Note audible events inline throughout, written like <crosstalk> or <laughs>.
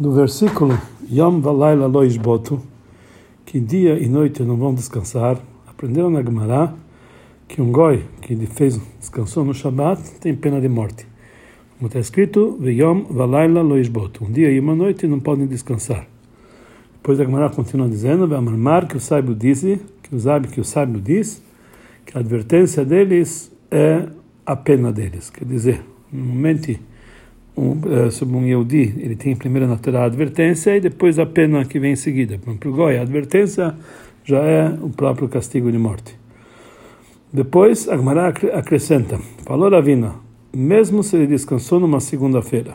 no versículo Yom Valayla Lo Ishbotu, que dia e noite não vão descansar, aprenderam na Gemara que um goi que fez descansou no Shabat tem pena de morte. Como está escrito, Yom Valayla Lo Ishbotu, um dia e uma noite não podem descansar. Depois a Gemara continua dizendo, Mar que o sábio disse, que o sábio que o sábio diz, que a advertência deles é a pena deles. Quer dizer, no momento um, uh, sobre um Yehudi, ele tem primeiro na a advertência e depois a pena que vem em seguida. Para o Goi, a advertência já é o próprio castigo de morte. Depois, a Gemara acrescenta, falou Ravina, mesmo se ele descansou numa segunda-feira.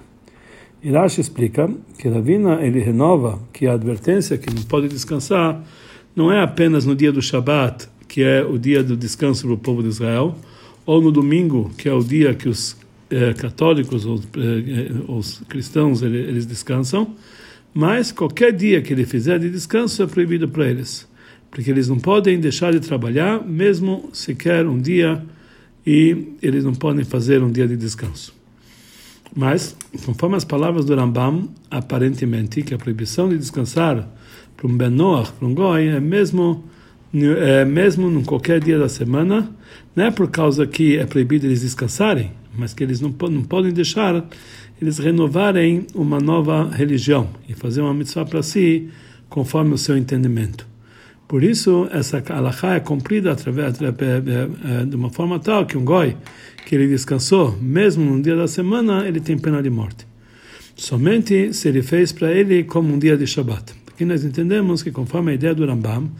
Irash explica que Ravina ele renova que a advertência que não pode descansar não é apenas no dia do Shabat, que é o dia do descanso para o povo de Israel, ou no domingo, que é o dia que os eh, católicos ou eh, os cristãos eles, descansam, mas qualquer dia que ele fizer de descanso é proibido para eles, porque eles não podem deixar de trabalhar, mesmo sequer um dia, e eles não podem fazer um dia de descanso. Mas, conforme as palavras do Rambam, aparentemente que a proibição de descansar para um Ben Noach, para um Goi, é mesmo é, mesmo em qualquer dia da semana, não é por causa que é proibido eles descansarem, mas que eles não, não podem deixar eles renovarem uma nova religião e fazer uma mitzvah para si conforme o seu entendimento. Por isso, essa alahá é cumprida através é, é, é, de uma forma tal que um goi que ele descansou, mesmo no dia da semana, ele tem pena de morte. Somente se ele fez para ele como um dia de Shabbat. Aqui nós entendemos que, conforme a ideia do Rambam,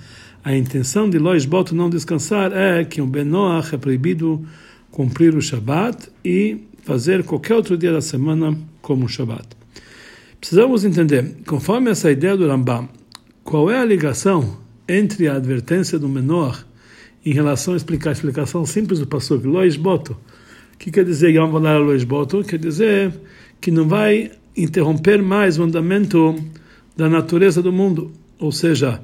a intenção de Lois Boto não descansar é que o Benoach é proibido cumprir o Shabat e fazer qualquer outro dia da semana como o Shabat. Precisamos entender, conforme essa ideia do Rambam, qual é a ligação entre a advertência do menor em relação a explicar a explicação simples do Pasuk, Lois Boto. O que quer dizer Yom Valar Lois Boto? Quer dizer que não vai interromper mais o andamento da natureza do mundo. Ou seja,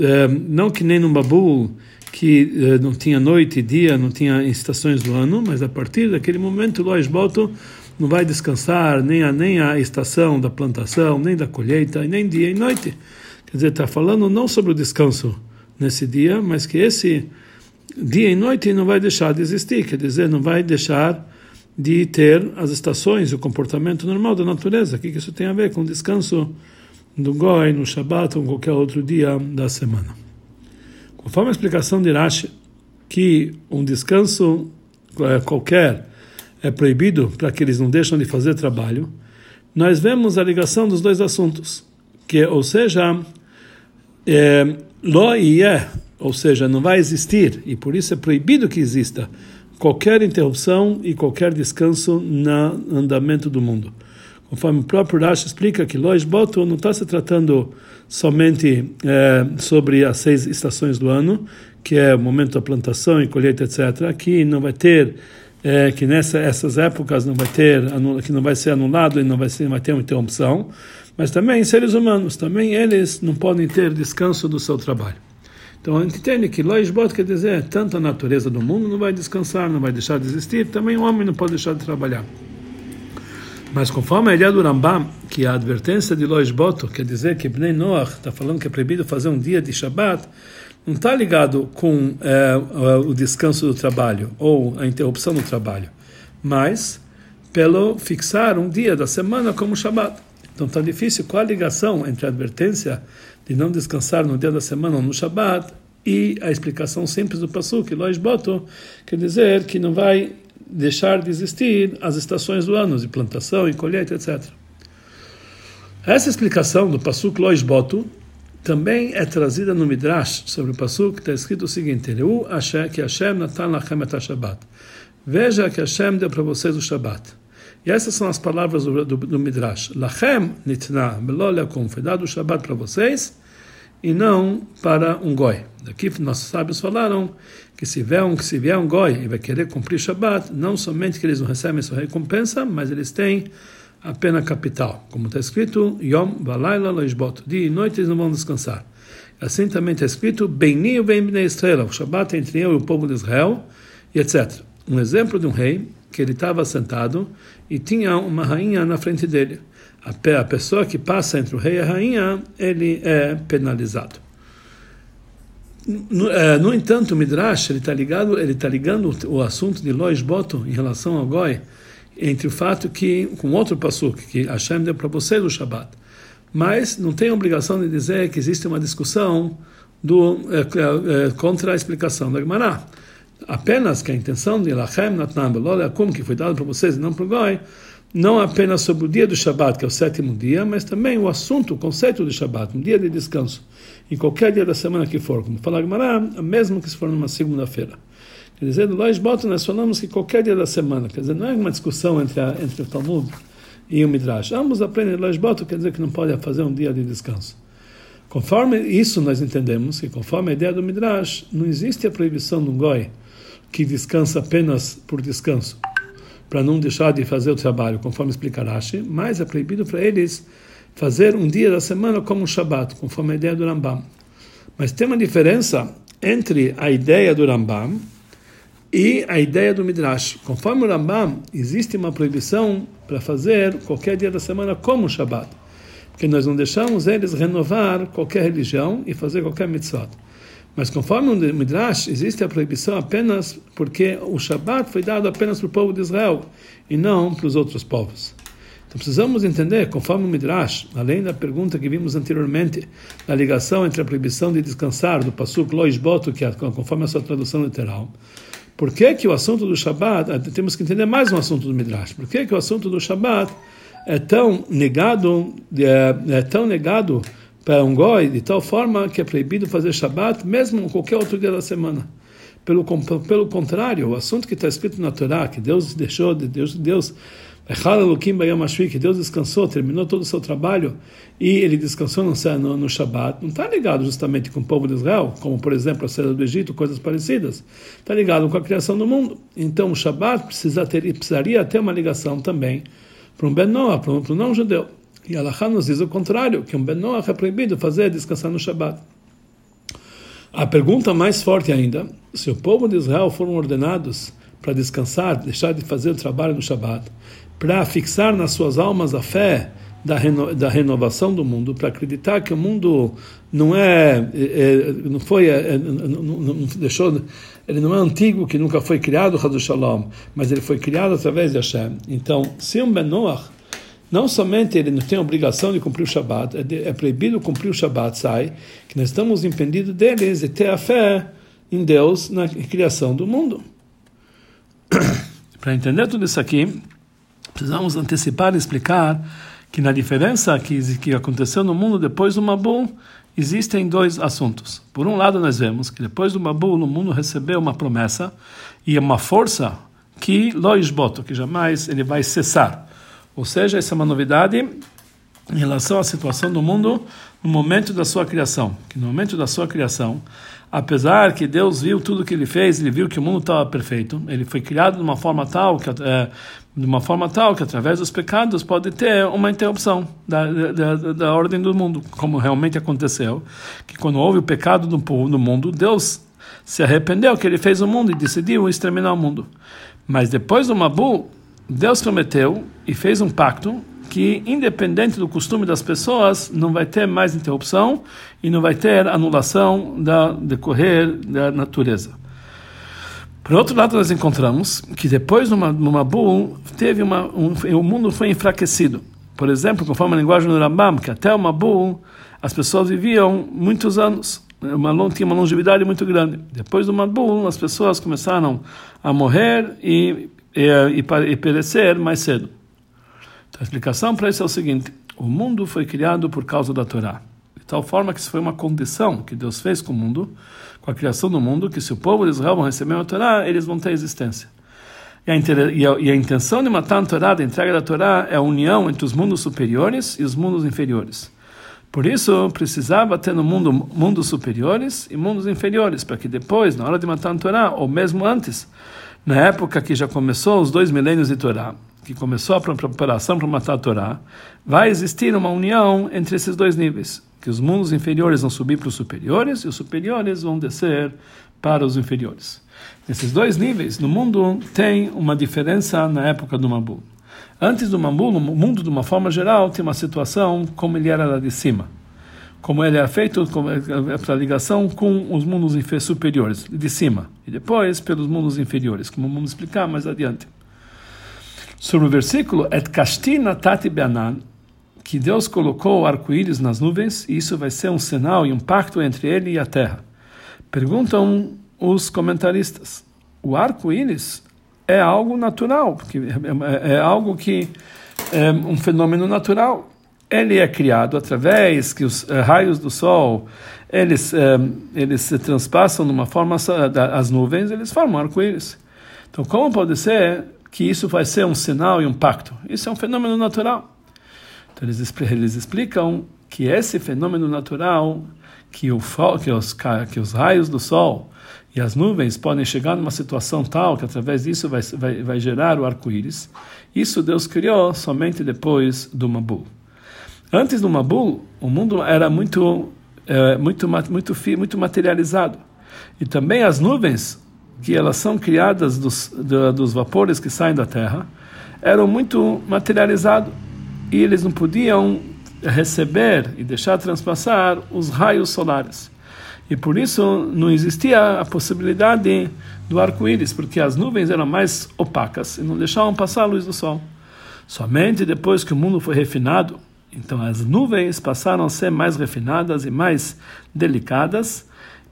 é, não que nem no Babul, que é, não tinha noite e dia, não tinha estações do ano, mas a partir daquele momento, Lois Boto não vai descansar nem a, nem a estação da plantação, nem da colheita, nem dia e noite. Quer dizer, está falando não sobre o descanso nesse dia, mas que esse dia e noite não vai deixar de existir, quer dizer, não vai deixar de ter as estações, o comportamento normal da natureza. O que isso tem a ver com o descanso? do Goi, no Shabat ou qualquer outro dia da semana. Conforme a explicação de Rashi, que um descanso é, qualquer é proibido para que eles não deixam de fazer trabalho, nós vemos a ligação dos dois assuntos, que ou seja, é, lo e é, ou seja, não vai existir e por isso é proibido que exista qualquer interrupção e qualquer descanso no andamento do mundo. Conforme o próprio Rashi explica que Lois Boto não está se tratando somente é, sobre as seis estações do ano, que é o momento da plantação e colheita, etc. Aqui não vai ter é, que nessas épocas não vai ter que não vai ser anulado e não vai ser vai ter uma interrupção, mas também seres humanos também eles não podem ter descanso do seu trabalho. Então a gente entende que Lois Bot quer dizer tanto a natureza do mundo não vai descansar, não vai deixar de existir, também o homem não pode deixar de trabalhar. Mas conforme a ideia do Rambam, que a advertência de Lois Boto quer dizer que Bnei Noach está falando que é proibido fazer um dia de Shabbat, não está ligado com é, o descanso do trabalho ou a interrupção do trabalho, mas pelo fixar um dia da semana como Shabbat. Então está difícil qual a ligação entre a advertência de não descansar no dia da semana ou no Shabbat e a explicação simples do Passuk, Lois Boto, quer dizer que não vai deixar de existir as estações do ano, de plantação e colheita, etc. Essa explicação do Pasuk Lois Boto também é trazida no Midrash sobre o Pasuk, que está escrito o seguinte: que Hashem natan lachem et Shabbat. Veja que Hashem deu para vocês o Shabbat. E essas são as palavras do, do, do Midrash. Lachem nitna melolakum. Foi dado o Shabbat para vocês e não para um goi. Daqui nossos sábios falaram que se vier um, que se vier um goi e vai querer cumprir Shabbat, não somente que eles não recebem sua recompensa, mas eles têm a pena capital. Como está escrito, Yom Valayla Loishbot, dia e noite eles não vão descansar. Assim também está escrito, Beni bem Bnei Israel, o Shabbat é entre eu e o povo de Israel, e etc. Um exemplo de um rei que ele estava sentado e tinha uma rainha na frente dele. A pessoa que passa entre o rei e a rainha, ele é penalizado. No, é, no entanto, o Midrash ele está ligado, ele está ligando o assunto de Lois Boto em relação ao Goi entre o fato que com outro passuk que Hashem deu para você do Shabat, mas não tem obrigação de dizer que existe uma discussão do é, é, contra a explicação da Gemara. Apenas que a intenção de Lachem Natnam Belolakum, que foi dado para vocês e não para o Goi, não apenas sobre o dia do Shabat, que é o sétimo dia, mas também o assunto, o conceito de Shabat, um dia de descanso, em qualquer dia da semana que for, como fala Gemara, mesmo que se for numa segunda-feira. Quer dizer, Lois Boto nós falamos que qualquer dia da semana, quer dizer, não é uma discussão entre, a, entre o Talmud e o Midrash. Ambos aprendem Lois Boto, quer dizer que não pode fazer um dia de descanso. Conforme isso nós entendemos que conforme a ideia do Midrash, não existe a proibição do Goi que descansa apenas por descanso para não deixar de fazer o trabalho, conforme explica Rashi, mas é proibido para eles fazer um dia da semana como um Shabat, conforme a ideia do Rambam. Mas tem uma diferença entre a ideia do Rambam e a ideia do Midrash. Conforme o Rambam, existe uma proibição para fazer qualquer dia da semana como um Shabat, porque nós não deixamos eles renovar qualquer religião e fazer qualquer mitzvah. Mas conforme o Midrash, existe a proibição apenas porque o Shabat foi dado apenas para o povo de Israel e não para os outros povos. Então precisamos entender, conforme o Midrash, além da pergunta que vimos anteriormente, da ligação entre a proibição de descansar do Pasuk Lois Boto, que é conforme a sua tradução literal, por que, que o assunto do Shabat, eh, temos que entender mais um assunto do Midrash, por que, que o assunto do Shabat é tão negado, é, é tão negado para um goi de tal forma que é proibido fazer Shabat mesmo em qualquer outro dia da semana. Pelo, pelo contrário, o assunto que está escrito na Torá, que Deus deixou, de Deus, Deus que Deus descansou, terminou todo o seu trabalho e ele descansou no, no, no Shabat, não está ligado justamente com o povo de Israel, como por exemplo a saída do Egito, coisas parecidas. Está ligado com a criação do mundo. Então o Shabat precisa ter, precisaria ter uma ligação também para um Ben Noah, para um, um não-judeu. E Allah nos diz o contrário, que um Ben Noach é proibido fazer descansar no Shabat. A pergunta mais forte ainda, se o povo de Israel foram ordenados para descansar, deixar de fazer o trabalho no Shabat, para fixar nas suas almas a fé da, reno, da renovação do mundo, para acreditar que o mundo não é, é, é não foi, é, é, não, não, deixou, ele não é antigo, que nunca foi criado, Shalom, mas ele foi criado através de Hashem. Então, se um Ben Noach não somente ele não tem a obrigação de cumprir o Shabat, é, é proibido cumprir o Shabat, sai, que nós estamos impedidos deles de ter a fé em Deus na criação do mundo. <coughs> Para entender tudo isso aqui, precisamos antecipar e explicar que na diferença que, que aconteceu no mundo depois do Mabu, existem dois assuntos. Por um lado, nós vemos que depois do Mabu, o mundo recebeu uma promessa e uma força que loisboto, que jamais ele vai cessar. Ou seja, essa é uma novidade em relação à situação do mundo no momento da sua criação. Que no momento da sua criação, apesar que Deus viu tudo que ele fez, ele viu que o mundo estava perfeito, ele foi criado de uma forma tal que é, de uma forma tal que através dos pecados pode ter uma interrupção da, da, da ordem do mundo, como realmente aconteceu, que quando houve o pecado do, do mundo, Deus se arrependeu que ele fez o mundo e decidiu exterminar o mundo. Mas depois do Mabu, Deus prometeu e fez um pacto que, independente do costume das pessoas, não vai ter mais interrupção e não vai ter anulação da decorrer da natureza. Por outro lado, nós encontramos que depois do Mabu teve uma, um, o mundo foi enfraquecido. Por exemplo, conforme a linguagem do Rambam, que até o Mabu as pessoas viviam muitos anos, uma, tinha uma longevidade muito grande. Depois do Mabu, as pessoas começaram a morrer e e, e, perecer mais cedo. Então, a explicação para isso é o seguinte: o mundo foi criado por causa da Torá. De tal forma que isso foi uma condição que Deus fez com o mundo, com a criação do mundo, que se o povo de Israel receber a Torá, eles vão ter existência. E a, e a, e a intenção de matar a Torá, da entrega da Torá, é a união entre os mundos superiores e os mundos inferiores. Por isso, precisava ter no mundo mundos superiores e mundos inferiores, para que depois, na hora de matar a Torá, ou mesmo antes, na época que já começou os dois milênios de Torá, que começou a preparação para matar a Torá, vai existir uma união entre esses dois níveis, que os mundos inferiores vão subir para os superiores e os superiores vão descer para os inferiores. Nesses dois níveis, no mundo tem uma diferença na época do Mabu. Antes do Mambul, o mundo, de uma forma geral, tem uma situação como ele era lá de cima. Como ele era feito para ligação com os mundos superiores, de cima. E depois pelos mundos inferiores, como vamos explicar mais adiante. Sobre o versículo, Et kastina tati beanan, que Deus colocou arco-íris nas nuvens, e isso vai ser um sinal e um pacto entre ele e a terra. Perguntam os comentaristas. O arco-íris é algo natural, porque é, é, é algo que é um fenômeno natural. Ele é criado através que os é, raios do sol eles é, eles se transpassam numa forma as nuvens eles formam arco-íris. Então como pode ser que isso vai ser um sinal e um pacto? Isso é um fenômeno natural. Então eles eles explicam que esse fenômeno natural que o que os que os raios do sol e as nuvens podem chegar numa situação tal que através disso vai, vai, vai gerar o arco-íris. Isso Deus criou somente depois do Mabul. Antes do Mabul, o mundo era muito, é, muito, muito, muito materializado. E também as nuvens, que elas são criadas dos, dos vapores que saem da Terra, eram muito materializados. E eles não podiam receber e deixar transpassar os raios solares. E por isso não existia a possibilidade do arco-íris, porque as nuvens eram mais opacas e não deixavam passar a luz do sol. Somente depois que o mundo foi refinado, então as nuvens passaram a ser mais refinadas e mais delicadas,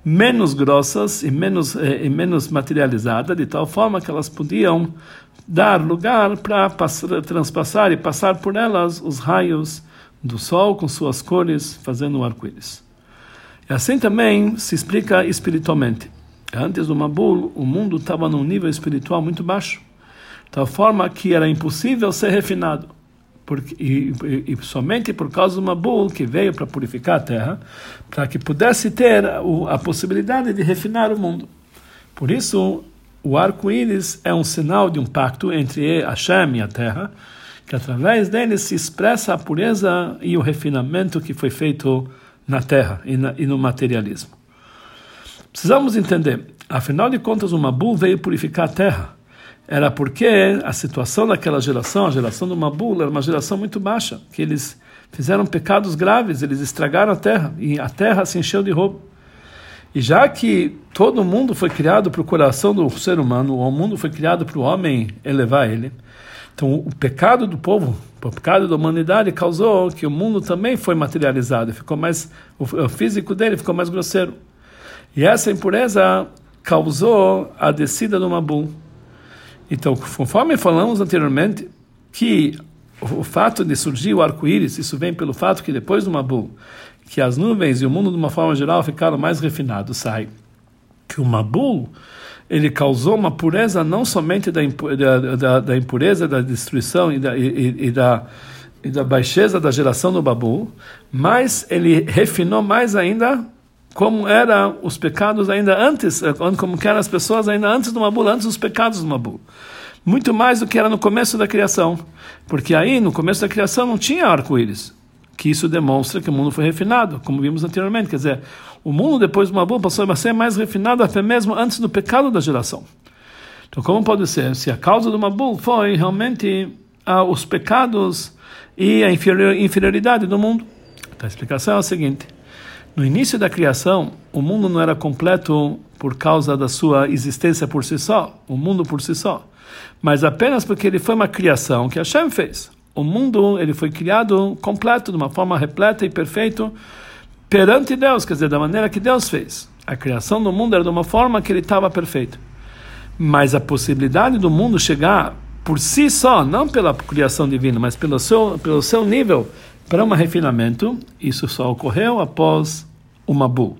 menos grossas e menos, eh, e menos materializadas, de tal forma que elas podiam dar lugar para transpassar e passar por elas os raios do sol com suas cores, fazendo o arco-íris. E assim também se explica espiritualmente. Antes do Mabul, o mundo estava num nível espiritual muito baixo, de tal forma que era impossível ser refinado. Porque, e, e, e somente por causa do Mabul, que veio para purificar a terra, para que pudesse ter a, a possibilidade de refinar o mundo. Por isso, o arco-íris é um sinal de um pacto entre Hashem e a terra, que através dele se expressa a pureza e o refinamento que foi feito na terra e, na, e no materialismo. Precisamos entender, afinal de contas, o Mabul veio purificar a terra. Era porque a situação daquela geração, a geração do Mabul, era uma geração muito baixa, que eles fizeram pecados graves, eles estragaram a terra e a terra se encheu de roubo. E já que todo mundo foi criado para o coração do ser humano, o mundo foi criado para o homem elevar ele, então, o pecado do povo, o pecado da humanidade causou que o mundo também foi materializado, ficou mais o físico dele ficou mais grosseiro. E essa impureza causou a descida do Mabul. Então, conforme falamos anteriormente, que o fato de surgir o arco-íris, isso vem pelo fato que depois do Mabul, que as nuvens e o mundo de uma forma geral ficaram mais refinados, sai que o Mabul ele causou uma pureza não somente da, da, da impureza, da destruição e da, e, e, da, e da baixeza da geração do Babu, mas ele refinou mais ainda como eram os pecados ainda antes, como eram as pessoas ainda antes do Mabu, antes dos pecados do Mabu. Muito mais do que era no começo da criação. Porque aí, no começo da criação, não tinha arco-íris. Que isso demonstra que o mundo foi refinado, como vimos anteriormente. Quer dizer, o mundo depois do Mabul passou a ser mais refinado até mesmo antes do pecado da geração. Então, como pode ser? Se a causa do Mabul foi realmente ah, os pecados e a inferioridade do mundo. Então, a explicação é a seguinte: no início da criação, o mundo não era completo por causa da sua existência por si só, o mundo por si só, mas apenas porque ele foi uma criação que Hashem fez. O mundo ele foi criado completo, de uma forma repleta e perfeita perante Deus, quer dizer, da maneira que Deus fez. A criação do mundo era de uma forma que ele estava perfeito. Mas a possibilidade do mundo chegar por si só, não pela criação divina, mas pelo seu, pelo seu nível para um refinamento, isso só ocorreu após o Mabu.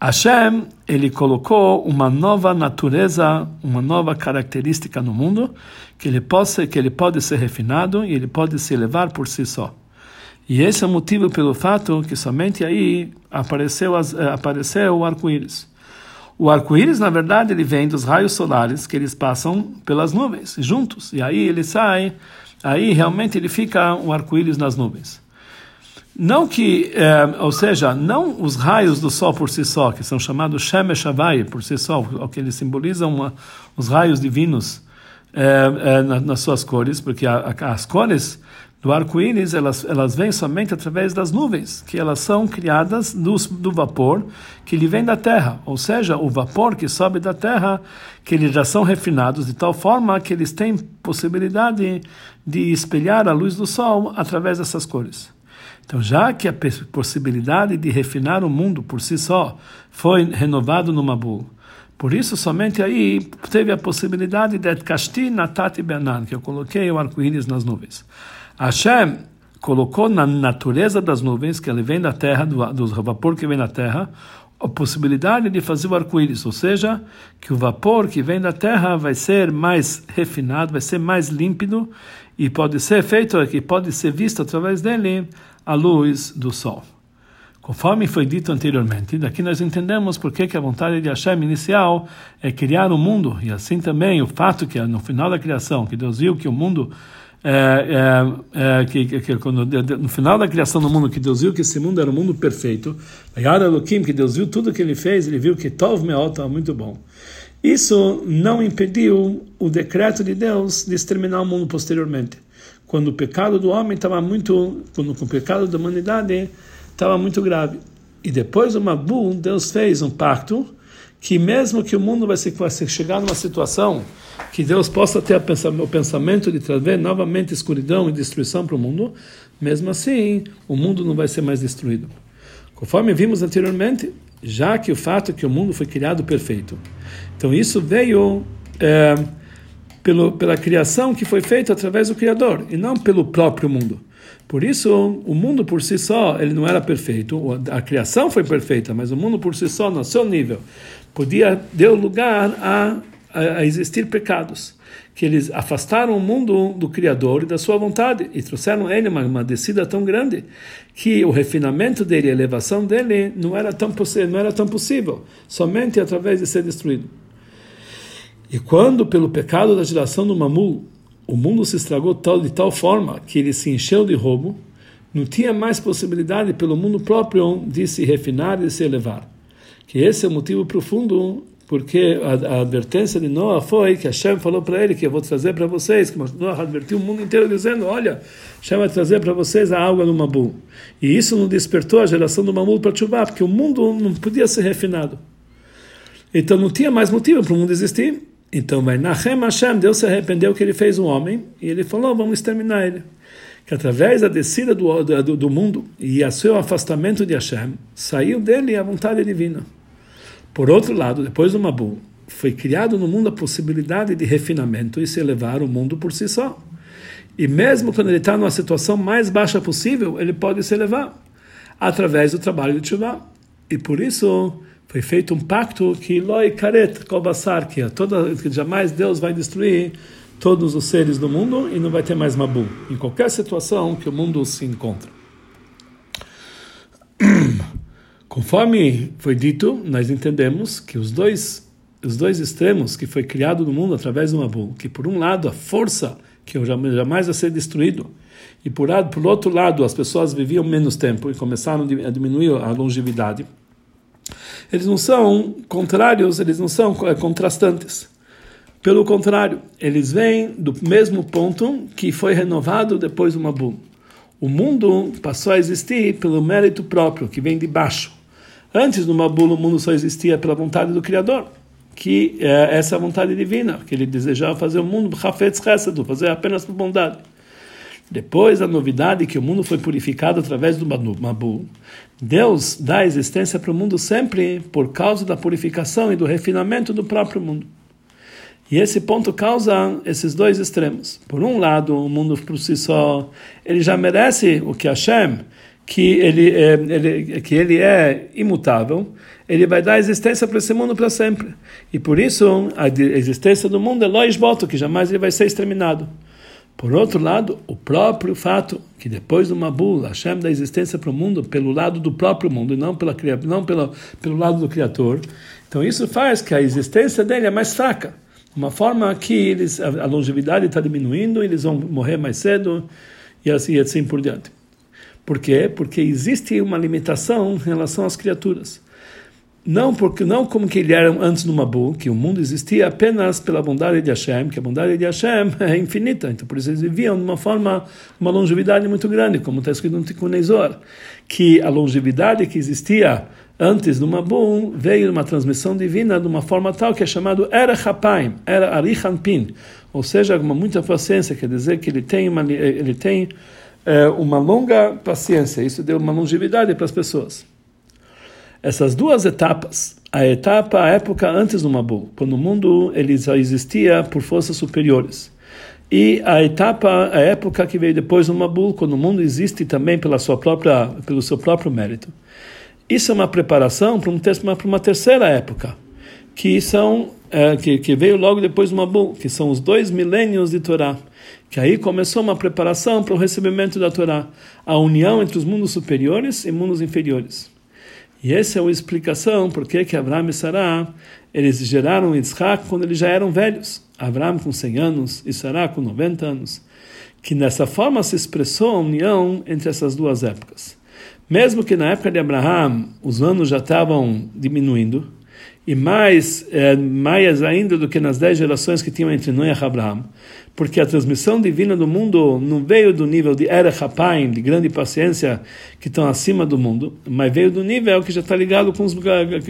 Hashem, ele colocou uma nova natureza, uma nova característica no mundo, que ele, possa, que ele pode ser refinado e ele pode se elevar por si só. E esse é o motivo pelo fato que somente aí apareceu, as, eh, apareceu o arco-íris. O arco-íris, na verdade, ele vem dos raios solares que eles passam pelas nuvens, juntos. E aí ele sai, aí realmente ele fica um arco-íris nas nuvens. Não que, é, ou seja, não os raios do sol por si só, que são chamados Shemesh Havai por si só, o que eles simbolizam uma, os raios divinos é, é, nas suas cores, porque a, a, as cores do arco-íris elas elas vêm somente através das nuvens, que elas são criadas do, do vapor que ele vem da terra, ou seja, o vapor que sobe da terra, que eles já são refinados de tal forma que eles têm possibilidade de espelhar a luz do sol através dessas cores. Então, já que a possibilidade de refinar o mundo por si só foi renovado no Mabul, por isso, somente aí teve a possibilidade de Kashti Natati Benan, que eu coloquei o arco-íris nas nuvens. Hashem colocou na natureza das nuvens, que ele vem da terra, do, do vapor que vem da terra, a possibilidade de fazer o arco-íris, ou seja, que o vapor que vem da terra vai ser mais refinado, vai ser mais límpido e pode ser feito, que pode ser visto através dele a luz do sol. Conforme foi dito anteriormente, daqui nós entendemos por que, a vontade de Hashem inicial é criar o mundo, e assim também o fato que no final da criação, que Deus viu que o mundo, é, é, é, que, que, no final da criação do mundo, que Deus viu que esse mundo era um mundo perfeito, que Deus viu tudo que ele fez, ele viu que Tov Meot estava muito bom. Isso não impediu o decreto de Deus de exterminar o mundo posteriormente. Quando o pecado do homem estava muito, quando o pecado da humanidade estava muito grave. E depois do Mabul, Deus fez um pacto que mesmo que o mundo vai, ser, vai chegar numa situação que Deus possa ter o pensamento de trazer novamente escuridão e destruição para o mundo, mesmo assim o mundo não vai ser mais destruído. Conforme vimos anteriormente, já que o fato é que o mundo foi criado perfeito. Então isso veio é, pelo, pela criação que foi feita através do Criador e não pelo próprio mundo. Por isso, o mundo por si só, ele não era perfeito. A criação foi perfeita, mas o mundo por si só, no seu nível, podia deu lugar a, a, existir pecados, que eles afastaram o mundo do Criador e da sua vontade e trouxeram ele uma, uma descida tão grande que o refinamento dele, a elevação dele, não era tão não era tão possível, somente através de ser destruído. E quando pelo pecado da geração do Mamul o mundo se estragou tal, de tal forma que ele se encheu de roubo, não tinha mais possibilidade pelo mundo próprio de se refinar e se elevar. Que esse é o motivo profundo porque a, a advertência de Noah foi que Hashem falou para ele que eu vou trazer para vocês, que Noah advertiu o mundo inteiro dizendo, olha, Hashem vai trazer para vocês a água do Mabu. E isso não despertou a geração do Mamu para chuvar, porque o mundo não podia ser refinado. Então não tinha mais motivo para o mundo existir. Então, vai Nahem Hashem, Deus se arrependeu que ele fez um homem e ele falou: vamos exterminar ele. Que através da descida do, do, do mundo e a seu afastamento de Hashem, saiu dele a vontade divina. Por outro lado, depois do Mabu, foi criado no mundo a possibilidade de refinamento e se elevar o mundo por si só. E mesmo quando ele está numa situação mais baixa possível, ele pode se elevar através do trabalho de Tshuva. E por isso foi feito um pacto que loi karet kolbasar, que, é toda, que jamais Deus vai destruir todos os seres do mundo e não vai ter mais Mabu, em qualquer situação que o mundo se encontra. Conforme foi dito, nós entendemos que os dois os dois extremos que foi criado no mundo através do Mabu, que por um lado a força que jamais vai ser destruído e por, por outro lado as pessoas viviam menos tempo e começaram a diminuir a longevidade eles não são contrários, eles não são é, contrastantes. Pelo contrário, eles vêm do mesmo ponto que foi renovado depois do Mabum. O mundo passou a existir pelo mérito próprio, que vem de baixo. Antes do Mabul, o mundo só existia pela vontade do Criador, que é essa vontade divina, que ele desejava fazer o mundo, fazer apenas por bondade. Depois a novidade que o mundo foi purificado através do Mabu, Deus dá existência para o mundo sempre por causa da purificação e do refinamento do próprio mundo. E esse ponto causa esses dois extremos. Por um lado, o mundo por si só, ele já merece o que Hashem, que ele é, ele, que ele é imutável, ele vai dar existência para esse mundo para sempre. E por isso, a existência do mundo é Lois Boto, que jamais ele vai ser exterminado. Por outro lado, o próprio fato que depois do Mabul, Hashem dá existência para o mundo pelo lado do próprio mundo e não, pela, não pela, pelo lado do Criador. Então isso faz que a existência dele é mais fraca. Uma forma que eles, a longevidade está diminuindo, eles vão morrer mais cedo e assim, e assim por diante. Por quê? Porque existe uma limitação em relação às criaturas. não porque não como que ele era antes do Mabu, que o mundo existia apenas pela bondade de Hashem, que a bondade de Hashem <laughs> é infinita, então por isso eles viviam de uma forma, uma longevidade muito grande, como está escrito no Tikkun que a longevidade que existia antes do Mabum veio uma transmissão divina de uma forma tal que é chamado Era Hapaim, Era Arichanpin, ou seja, com muita paciência, quer dizer que ele tem uma, ele tem uma longa paciência, isso deu uma longevidade para as pessoas. Essas duas etapas, a etapa, a época antes do Mabul, quando o mundo ele só existia por forças superiores, e a etapa, a época que veio depois do Mabul, quando o mundo existe também pela sua própria, pelo seu próprio mérito. Isso é uma preparação para, um, para uma terceira época, que são é, que, que veio logo depois do Mabul, que são os dois milênios de Torá que aí começou uma preparação para o recebimento da Torá, a união entre os mundos superiores e mundos inferiores. E essa é a explicação por que Abraão e Sará eles geraram Isaac quando eles já eram velhos. Abraão com 100 anos e Sará com 90 anos. Que nessa forma se expressou a união entre essas duas épocas. Mesmo que na época de Abraão os anos já estavam diminuindo, e mais, é, mais ainda do que nas dez gerações que tinham entre Noé e Abraão, porque a transmissão divina do mundo não veio do nível de Era Hapaim, de grande paciência, que estão acima do mundo, mas veio do nível que já está ligado com os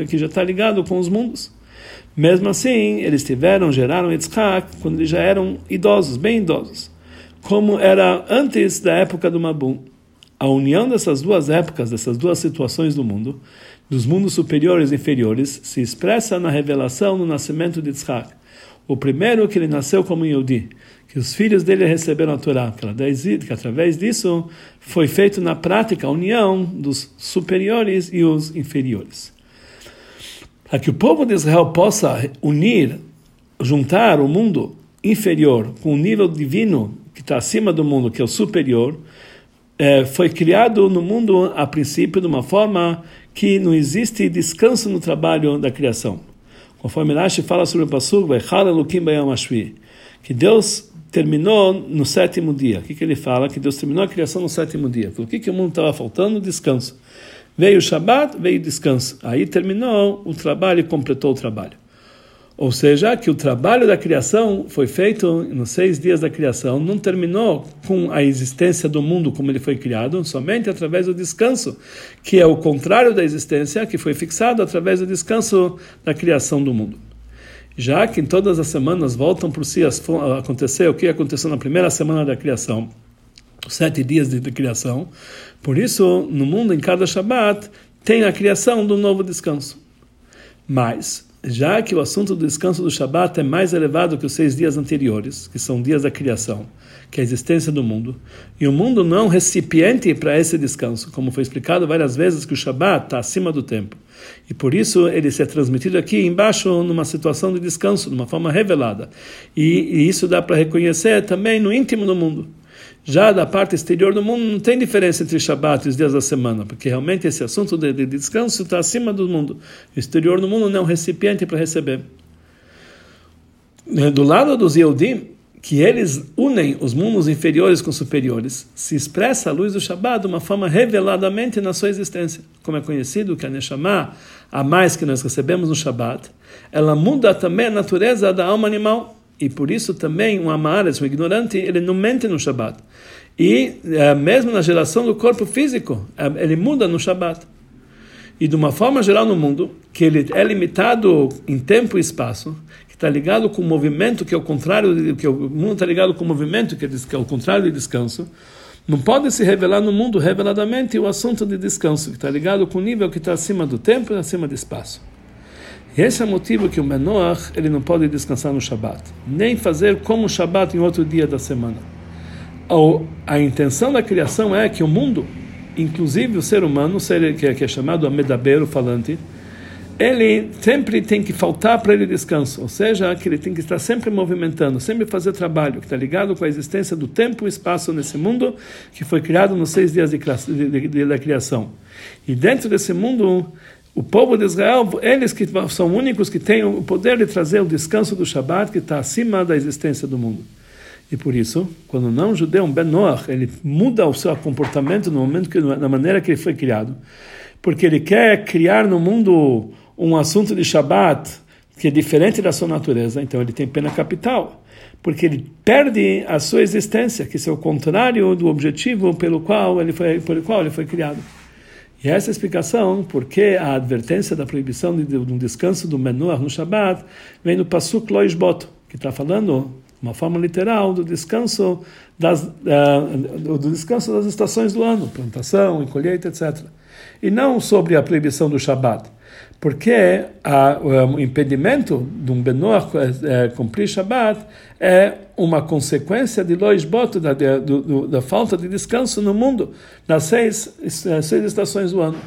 que já está ligado com os mundos. Mesmo assim, eles tiveram, geraram Yitzhak quando eles já eram idosos, bem idosos, como era antes da época do Mabum. A união dessas duas épocas, dessas duas situações do mundo, dos mundos superiores e inferiores se expressa na revelação no nascimento de Yitzhak. O primeiro que ele nasceu como Yehudi, que os filhos dele receberam a Torá, que através disso foi feito na prática a união dos superiores e os inferiores. Para que o povo de Israel possa unir, juntar o mundo inferior com o nível divino que está acima do mundo, que é o superior, é, foi criado no mundo a princípio de uma forma que não existe descanso no trabalho da criação. Conforme Rashi fala sobre o Pasuk, que Deus terminou no sétimo dia. O que, que ele fala? Que Deus terminou a criação no sétimo dia. O que, que o mundo estava faltando? Descanso. Veio o Shabat, veio descanso. Aí terminou o trabalho e completou o trabalho. Ou seja, que o trabalho da criação foi feito nos seis dias da criação, não terminou com a existência do mundo como ele foi criado, somente através do descanso, que é o contrário da existência, que foi fixado através do descanso da criação do mundo. Já que em todas as semanas voltam por si a acontecer o que aconteceu na primeira semana da criação, os sete dias de criação, por isso, no mundo, em cada Shabat, tem a criação do novo descanso. Mas, já que o assunto do descanso do Shabat é mais elevado que os seis dias anteriores, que são dias da criação, que é a existência do mundo, e o mundo não é um recipiente para esse descanso, como foi explicado várias vezes que o Shabat está acima do tempo. E por isso ele se é transmitido aqui embaixo numa situação de descanso, de uma forma revelada. E, e isso dá para reconhecer também no íntimo do mundo. Já da parte exterior do mundo não tem diferença entre Shabat e os dias da semana, porque realmente esse assunto de, de descanso está acima do mundo. O exterior do mundo não é um recipiente para receber. Do lado dos Yehudim, que eles unem os mundos inferiores com superiores, se expressa a luz do Shabat de uma forma reveladamente na sua existência. Como é conhecido que a Neshama, a mais que nós recebemos no Shabat, ela muda também a natureza da alma animal. E por isso também um amares, um ignorante, ele não mente no Shabat. E é, mesmo na geração do corpo físico, é, ele muda no Shabat. E de uma forma geral no mundo, que ele é limitado em tempo e espaço, que está ligado com o movimento, que é o contrário, que o mundo está ligado com o movimento, que é o contrário de descanso, não pode se revelar no mundo reveladamente o assunto de descanso, que está ligado com o nível que está acima do tempo e acima do espaço. E esse é o motivo que o menor ele não pode descansar no Shabat, nem fazer como o Shabat em outro dia da semana. A intenção da criação é que o mundo, inclusive o ser humano, que é chamado amedaber, o falante, ele sempre tem que faltar para ele descanso, ou seja, que ele tem que estar sempre movimentando, sempre fazer trabalho, que está ligado com a existência do tempo e espaço nesse mundo, que foi criado nos seis dias de, de, de, da criação. E dentro desse mundo, o povo de Israel, eles que são únicos que têm o poder de trazer o descanso do Shabat que está acima da existência do mundo. E por isso, quando não judeu, um Ben ele muda o seu comportamento no momento que na maneira que ele foi criado, porque ele quer criar no mundo um assunto de Shabat que é diferente da sua natureza, então ele tem pena capital, porque ele perde a sua existência, que é o contrário do objetivo pelo qual ele foi, pelo qual ele foi criado. E essa é a explicação porque a advertência da proibição de, um descanso do Menuah no Shabat vem no Pasuk Loisbot, que está falando uma forma literal do descanso das, uh, do descanso das estações do ano, plantação e colheita, etc. E não sobre a proibição do Shabat, porque a, o impedimento de um Benoah é, cumprir Shabat é uma consequência de Lois Boto, da, da, da falta de descanso no mundo, das seis, seis estações do ano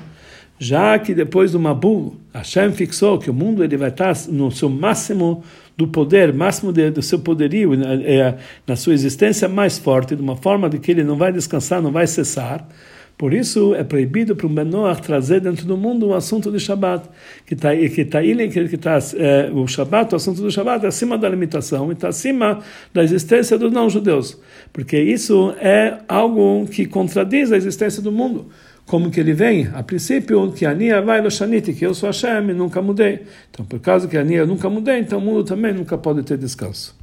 já que depois do Mabu, Hashem fixou que o mundo ele vai estar no seu máximo do poder, máximo de, do seu poderio, é, na sua existência mais forte, de uma forma de que ele não vai descansar, não vai cessar. Por isso é proibido para o Benoach trazer dentro do mundo o assunto de Shabat, que está que tá, que tá, é, o Shabat, o assunto do Shabat é acima da limitação e está acima da existência dos não-judeus, porque isso é algo que contradiz a existência do mundo como que ele vem? A princípio, que Ania vai lo Shaniti, que eu sou Hashem e nunca mudei. Então, por causa que Ania nunca mudei, então o mundo também nunca pode ter descanso.